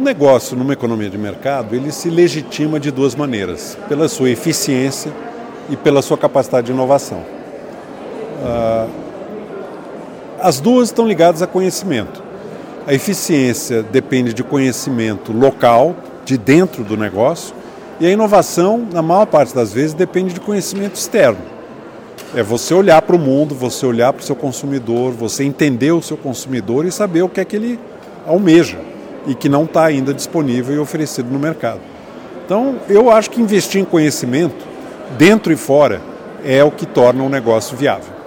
Um negócio numa economia de mercado, ele se legitima de duas maneiras: pela sua eficiência e pela sua capacidade de inovação. Ah, as duas estão ligadas a conhecimento. A eficiência depende de conhecimento local, de dentro do negócio, e a inovação, na maior parte das vezes, depende de conhecimento externo. É você olhar para o mundo, você olhar para o seu consumidor, você entender o seu consumidor e saber o que é que ele almeja e que não está ainda disponível e oferecido no mercado. Então, eu acho que investir em conhecimento, dentro e fora, é o que torna um negócio viável.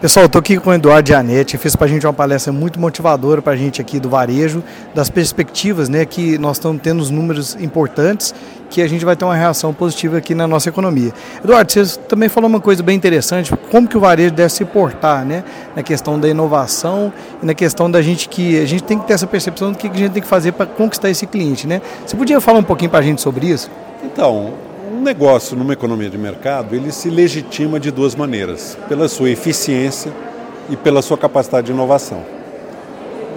Pessoal, estou aqui com o Eduardo Gianetti, fez para a gente uma palestra muito motivadora para a gente aqui do varejo, das perspectivas, né, que nós estamos tendo os números importantes, que a gente vai ter uma reação positiva aqui na nossa economia. Eduardo, você também falou uma coisa bem interessante, como que o varejo deve se portar, né, na questão da inovação e na questão da gente que a gente tem que ter essa percepção do que a gente tem que fazer para conquistar esse cliente, né? Você podia falar um pouquinho para a gente sobre isso? Então, um negócio numa economia de mercado, ele se legitima de duas maneiras: pela sua eficiência e pela sua capacidade de inovação.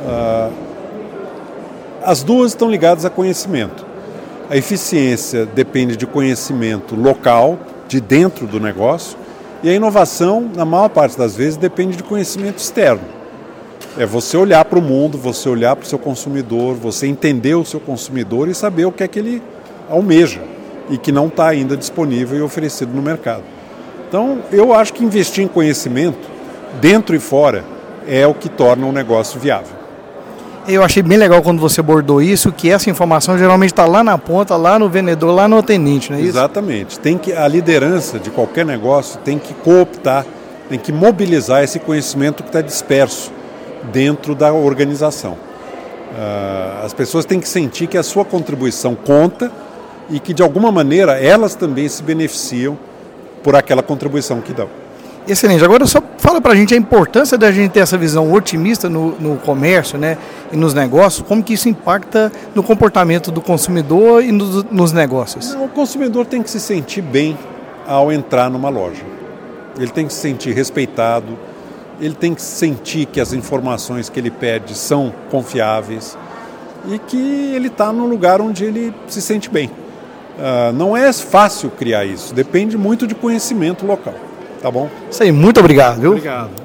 Ah, as duas estão ligadas a conhecimento. A eficiência depende de conhecimento local, de dentro do negócio, e a inovação, na maior parte das vezes, depende de conhecimento externo. É você olhar para o mundo, você olhar para o seu consumidor, você entender o seu consumidor e saber o que é que ele almeja e que não está ainda disponível e oferecido no mercado. Então, eu acho que investir em conhecimento, dentro e fora, é o que torna um negócio viável. Eu achei bem legal quando você abordou isso, que essa informação geralmente está lá na ponta, lá no vendedor, lá no atendente, não é isso? Exatamente. Tem que a liderança de qualquer negócio tem que cooptar, tem que mobilizar esse conhecimento que está disperso dentro da organização. Uh, as pessoas têm que sentir que a sua contribuição conta e que de alguma maneira elas também se beneficiam por aquela contribuição que dão. Excelente. Agora só fala para a gente a importância da gente ter essa visão otimista no, no, comércio né, e nos negócios, como que isso impacta no comportamento do consumidor e nos, nos negócios. O consumidor tem que se sentir bem ao entrar numa loja. Ele tem que se sentir respeitado, ele tem que sentir que as informações que ele pede são confiáveis e que ele está num lugar onde ele se sente bem. Uh, não é fácil criar isso, depende muito de conhecimento local. Tá bom? Isso aí, muito obrigado, viu? Obrigado.